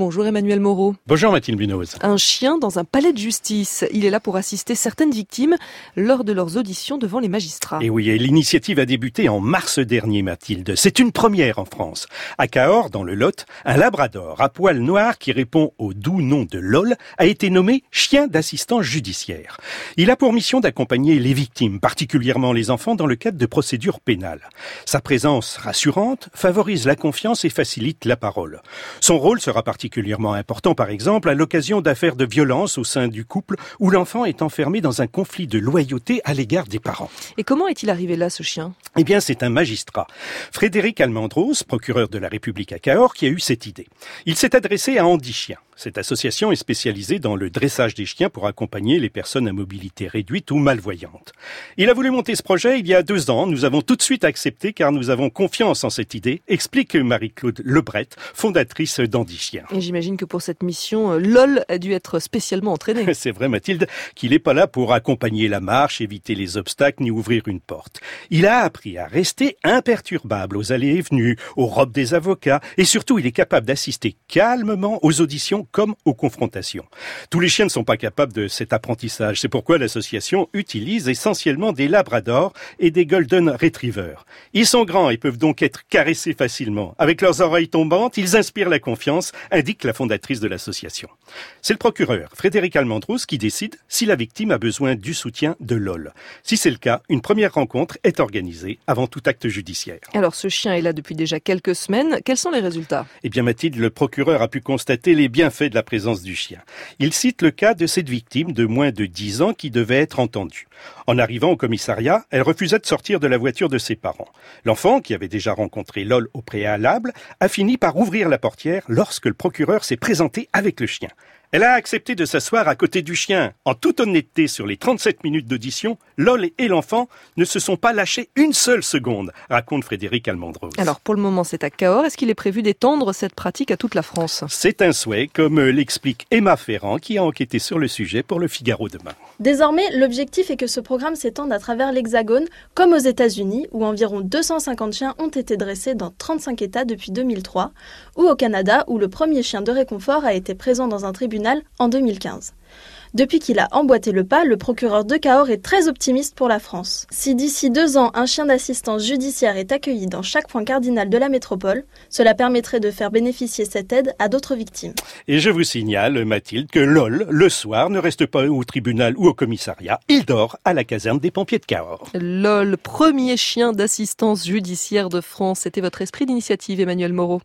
Bonjour Emmanuel Moreau. Bonjour Mathilde Bunoz. Un chien dans un palais de justice. Il est là pour assister certaines victimes lors de leurs auditions devant les magistrats. Et oui, l'initiative a débuté en mars dernier, Mathilde. C'est une première en France. À Cahors, dans le Lot, un labrador à poil noir qui répond au doux nom de LOL a été nommé chien d'assistance judiciaire. Il a pour mission d'accompagner les victimes, particulièrement les enfants, dans le cadre de procédures pénales. Sa présence rassurante favorise la confiance et facilite la parole. Son rôle sera particulièrement important, par exemple, à l'occasion d'affaires de violence au sein du couple où l'enfant est enfermé dans un conflit de loyauté à l'égard des parents. Et comment est-il arrivé là, ce chien? Eh bien, c'est un magistrat, Frédéric Almandros, procureur de la République à Cahors, qui a eu cette idée. Il s'est adressé à Andy Chien. Cette association est spécialisée dans le dressage des chiens pour accompagner les personnes à mobilité réduite ou malvoyantes. Il a voulu monter ce projet il y a deux ans. Nous avons tout de suite accepté car nous avons confiance en cette idée, explique Marie-Claude Lebret, fondatrice d'Andy Chien. Et j'imagine que pour cette mission, euh, LOL a dû être spécialement entraîné. C'est vrai Mathilde qu'il n'est pas là pour accompagner la marche, éviter les obstacles ni ouvrir une porte. Il a appris à rester imperturbable aux allées et venues, aux robes des avocats et surtout il est capable d'assister calmement aux auditions comme aux confrontations. Tous les chiens ne sont pas capables de cet apprentissage. C'est pourquoi l'association utilise essentiellement des labradors et des golden retrievers. Ils sont grands et peuvent donc être caressés facilement. Avec leurs oreilles tombantes, ils inspirent la confiance, indique la fondatrice de l'association. C'est le procureur, Frédéric Almandros, qui décide si la victime a besoin du soutien de LOL. Si c'est le cas, une première rencontre est organisée avant tout acte judiciaire. Alors ce chien est là depuis déjà quelques semaines. Quels sont les résultats? Eh bien Mathilde, le procureur a pu constater les bienfaits de la présence du chien. Il cite le cas de cette victime de moins de 10 ans qui devait être entendue. En arrivant au commissariat, elle refusait de sortir de la voiture de ses parents. L'enfant, qui avait déjà rencontré LOL au préalable, a fini par ouvrir la portière lorsque le procureur s'est présenté avec le chien. Elle a accepté de s'asseoir à côté du chien. En toute honnêteté, sur les 37 minutes d'audition, Lol et l'enfant ne se sont pas lâchés une seule seconde, raconte Frédéric Almandros. Alors pour le moment, c'est à Cahors. Est-ce qu'il est prévu d'étendre cette pratique à toute la France? C'est un souhait, comme l'explique Emma Ferrand, qui a enquêté sur le sujet pour le Figaro demain. Désormais, l'objectif est que ce programme s'étende à travers l'Hexagone, comme aux États-Unis, où environ 250 chiens ont été dressés dans 35 États depuis 2003, ou au Canada, où le premier chien de réconfort a été présent dans un tribunal en 2015. Depuis qu'il a emboîté le pas, le procureur de Cahors est très optimiste pour la France. Si d'ici deux ans, un chien d'assistance judiciaire est accueilli dans chaque point cardinal de la métropole, cela permettrait de faire bénéficier cette aide à d'autres victimes. Et je vous signale, Mathilde, que LOL, le soir, ne reste pas au tribunal ou au commissariat. Il dort à la caserne des pompiers de Cahors. LOL, premier chien d'assistance judiciaire de France. C'était votre esprit d'initiative, Emmanuel Moreau.